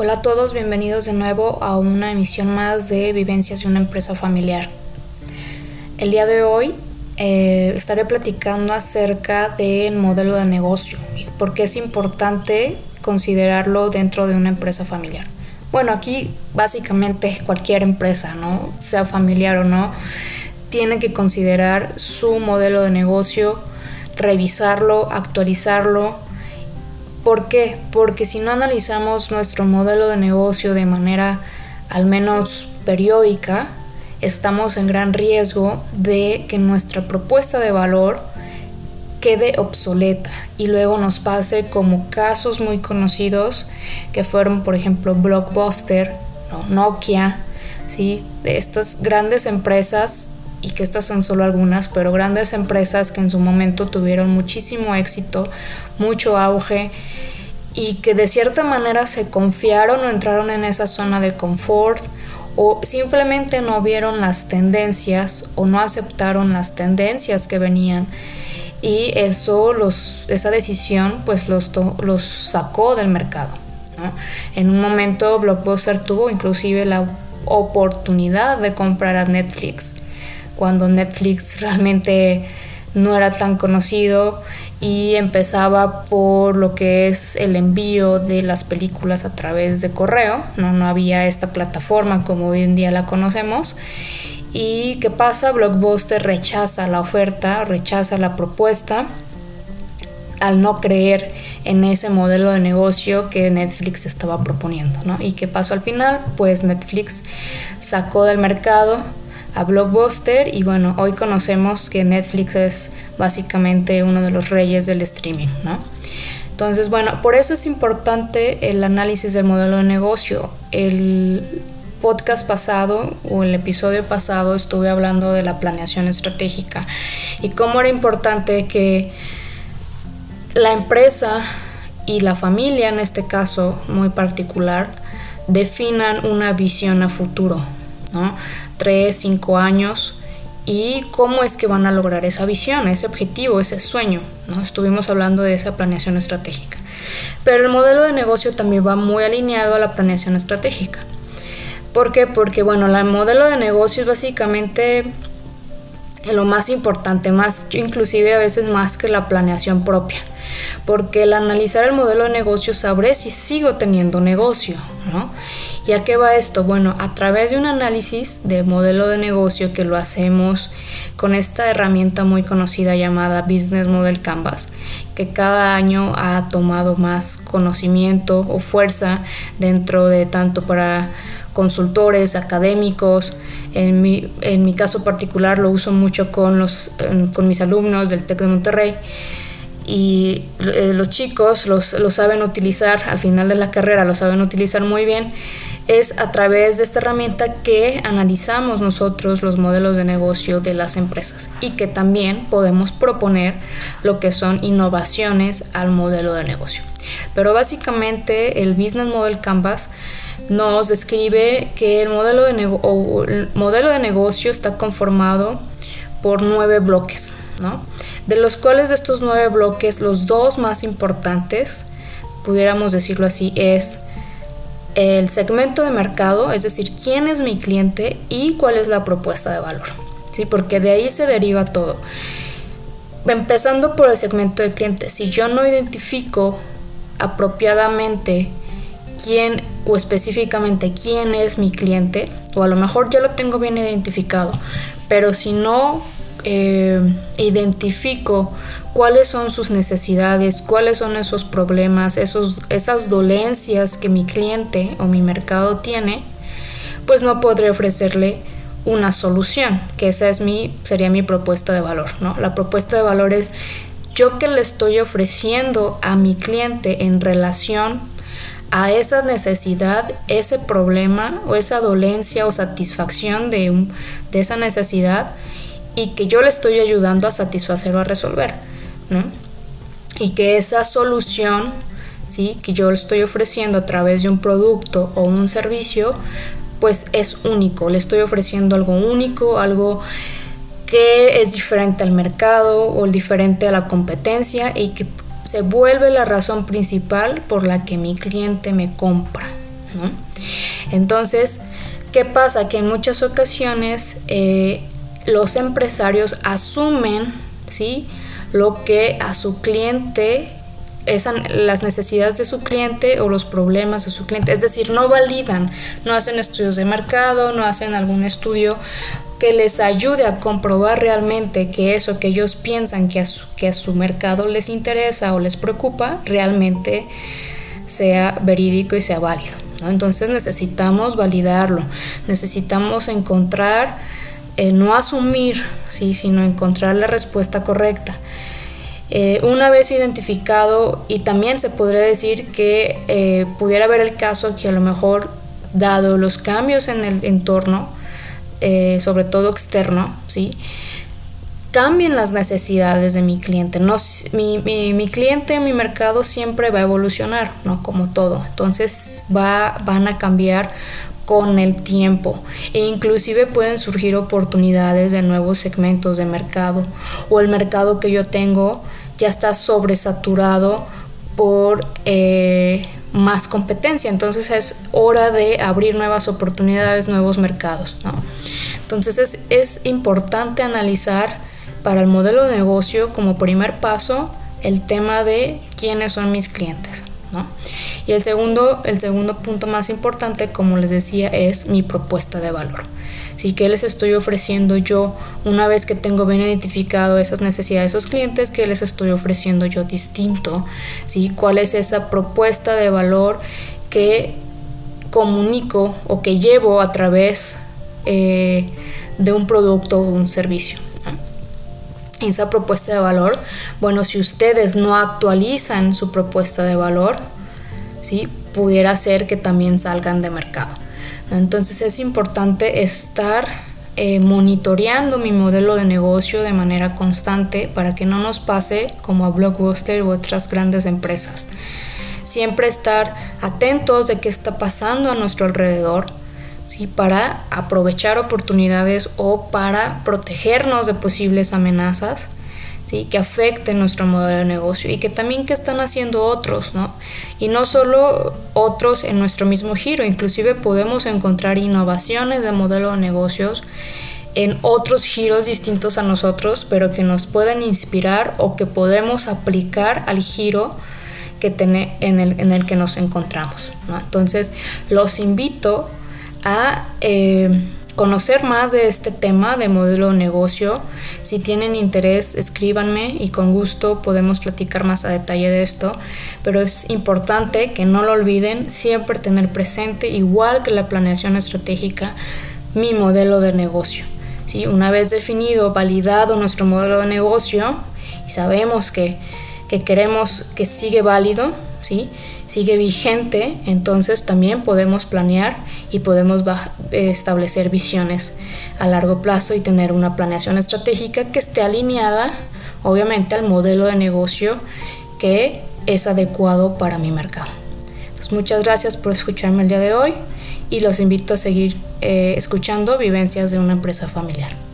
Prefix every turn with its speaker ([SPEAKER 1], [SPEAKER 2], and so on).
[SPEAKER 1] Hola a todos, bienvenidos de nuevo a una emisión más de Vivencias de una empresa familiar. El día de hoy eh, estaré platicando acerca del modelo de negocio y por qué es importante considerarlo dentro de una empresa familiar. Bueno, aquí básicamente cualquier empresa, ¿no? sea familiar o no, tiene que considerar su modelo de negocio, revisarlo, actualizarlo, ¿Por qué? Porque si no analizamos nuestro modelo de negocio de manera al menos periódica, estamos en gran riesgo de que nuestra propuesta de valor quede obsoleta y luego nos pase como casos muy conocidos que fueron por ejemplo Blockbuster, Nokia, ¿sí? de estas grandes empresas y que estas son solo algunas, pero grandes empresas que en su momento tuvieron muchísimo éxito, mucho auge y que de cierta manera se confiaron o entraron en esa zona de confort o simplemente no vieron las tendencias o no aceptaron las tendencias que venían y eso los, esa decisión pues los, los sacó del mercado. En un momento Blockbuster tuvo inclusive la oportunidad de comprar a Netflix cuando Netflix realmente no era tan conocido y empezaba por lo que es el envío de las películas a través de correo, no, no había esta plataforma como hoy en día la conocemos. ¿Y qué pasa? Blockbuster rechaza la oferta, rechaza la propuesta al no creer en ese modelo de negocio que Netflix estaba proponiendo. ¿no? ¿Y qué pasó al final? Pues Netflix sacó del mercado a Blockbuster y bueno, hoy conocemos que Netflix es básicamente uno de los reyes del streaming, ¿no? Entonces, bueno, por eso es importante el análisis del modelo de negocio. El podcast pasado o el episodio pasado estuve hablando de la planeación estratégica y cómo era importante que la empresa y la familia, en este caso muy particular, definan una visión a futuro, ¿no? 3, 5 años y cómo es que van a lograr esa visión, ese objetivo, ese sueño. ¿no? Estuvimos hablando de esa planeación estratégica. Pero el modelo de negocio también va muy alineado a la planeación estratégica. ¿Por qué? Porque bueno, el modelo de negocio es básicamente lo más importante, más inclusive a veces más que la planeación propia. Porque el analizar el modelo de negocio sabré si sigo teniendo negocio, ¿no? ¿Y a qué va esto? Bueno, a través de un análisis de modelo de negocio que lo hacemos con esta herramienta muy conocida llamada Business Model Canvas, que cada año ha tomado más conocimiento o fuerza dentro de tanto para consultores, académicos. En mi, en mi caso particular lo uso mucho con, los, con mis alumnos del TEC de Monterrey y eh, los chicos los, lo saben utilizar al final de la carrera, lo saben utilizar muy bien es a través de esta herramienta que analizamos nosotros los modelos de negocio de las empresas y que también podemos proponer lo que son innovaciones al modelo de negocio. Pero básicamente el Business Model Canvas nos describe que el modelo de, el modelo de negocio está conformado por nueve bloques, ¿no? de los cuales de estos nueve bloques los dos más importantes, pudiéramos decirlo así, es el segmento de mercado, es decir, quién es mi cliente y cuál es la propuesta de valor. ¿sí? Porque de ahí se deriva todo. Empezando por el segmento de cliente, si yo no identifico apropiadamente quién o específicamente quién es mi cliente, o a lo mejor ya lo tengo bien identificado, pero si no eh, identifico cuáles son sus necesidades, cuáles son esos problemas, esos, esas dolencias que mi cliente o mi mercado tiene, pues no podré ofrecerle una solución, que esa es mi, sería mi propuesta de valor, ¿no? La propuesta de valor es yo que le estoy ofreciendo a mi cliente en relación a esa necesidad, ese problema o esa dolencia o satisfacción de, de esa necesidad y que yo le estoy ayudando a satisfacer o a resolver. Y que esa solución ¿sí? que yo le estoy ofreciendo a través de un producto o un servicio, pues es único. Le estoy ofreciendo algo único, algo que es diferente al mercado o diferente a la competencia y que se vuelve la razón principal por la que mi cliente me compra. Entonces, ¿qué pasa? Que en muchas ocasiones eh, los empresarios asumen ¿sí? lo que a su cliente las necesidades de su cliente o los problemas de su cliente. Es decir, no validan, no hacen estudios de mercado, no hacen algún estudio que les ayude a comprobar realmente que eso que ellos piensan que a su, que a su mercado les interesa o les preocupa, realmente sea verídico y sea válido. Entonces necesitamos validarlo, necesitamos encontrar, eh, no asumir, ¿sí? sino encontrar la respuesta correcta. Eh, una vez identificado, y también se podría decir que eh, pudiera haber el caso que a lo mejor, dado los cambios en el entorno, eh, sobre todo externo, ¿sí? cambien las necesidades de mi cliente. No, mi, mi, cliente, mi mercado siempre va a evolucionar, ¿no? Como todo. Entonces va, van a cambiar con el tiempo e inclusive pueden surgir oportunidades de nuevos segmentos de mercado o el mercado que yo tengo ya está sobresaturado por eh, más competencia. Entonces es hora de abrir nuevas oportunidades nuevos mercados entonces es, es importante analizar para el modelo de negocio como primer paso el tema de quiénes son mis clientes y el segundo, el segundo punto más importante, como les decía, es mi propuesta de valor. Así que les estoy ofreciendo yo una vez que tengo bien identificado esas necesidades de esos clientes? que les estoy ofreciendo yo distinto? ¿sí? ¿Cuál es esa propuesta de valor que comunico o que llevo a través eh, de un producto o un servicio? esa propuesta de valor, bueno, si ustedes no actualizan su propuesta de valor, ¿sí? pudiera ser que también salgan de mercado. Entonces es importante estar eh, monitoreando mi modelo de negocio de manera constante para que no nos pase como a Blockbuster u otras grandes empresas. Siempre estar atentos de qué está pasando a nuestro alrededor, ¿sí? para aprovechar oportunidades o para protegernos de posibles amenazas que afecten nuestro modelo de negocio y que también que están haciendo otros, ¿no? Y no solo otros en nuestro mismo giro, inclusive podemos encontrar innovaciones de modelo de negocios en otros giros distintos a nosotros, pero que nos pueden inspirar o que podemos aplicar al giro que en, el, en el que nos encontramos. Entonces, los invito a eh, conocer más de este tema de modelo de negocio. Si tienen interés, escríbanme y con gusto podemos platicar más a detalle de esto. Pero es importante que no lo olviden, siempre tener presente, igual que la planeación estratégica, mi modelo de negocio. ¿sí? Una vez definido, validado nuestro modelo de negocio y sabemos que, que queremos que sigue válido, ¿sí? sigue vigente, entonces también podemos planear y podemos establecer visiones a largo plazo y tener una planeación estratégica que esté alineada, obviamente, al modelo de negocio que es adecuado para mi mercado. muchas gracias por escucharme el día de hoy y los invito a seguir eh, escuchando Vivencias de una empresa familiar.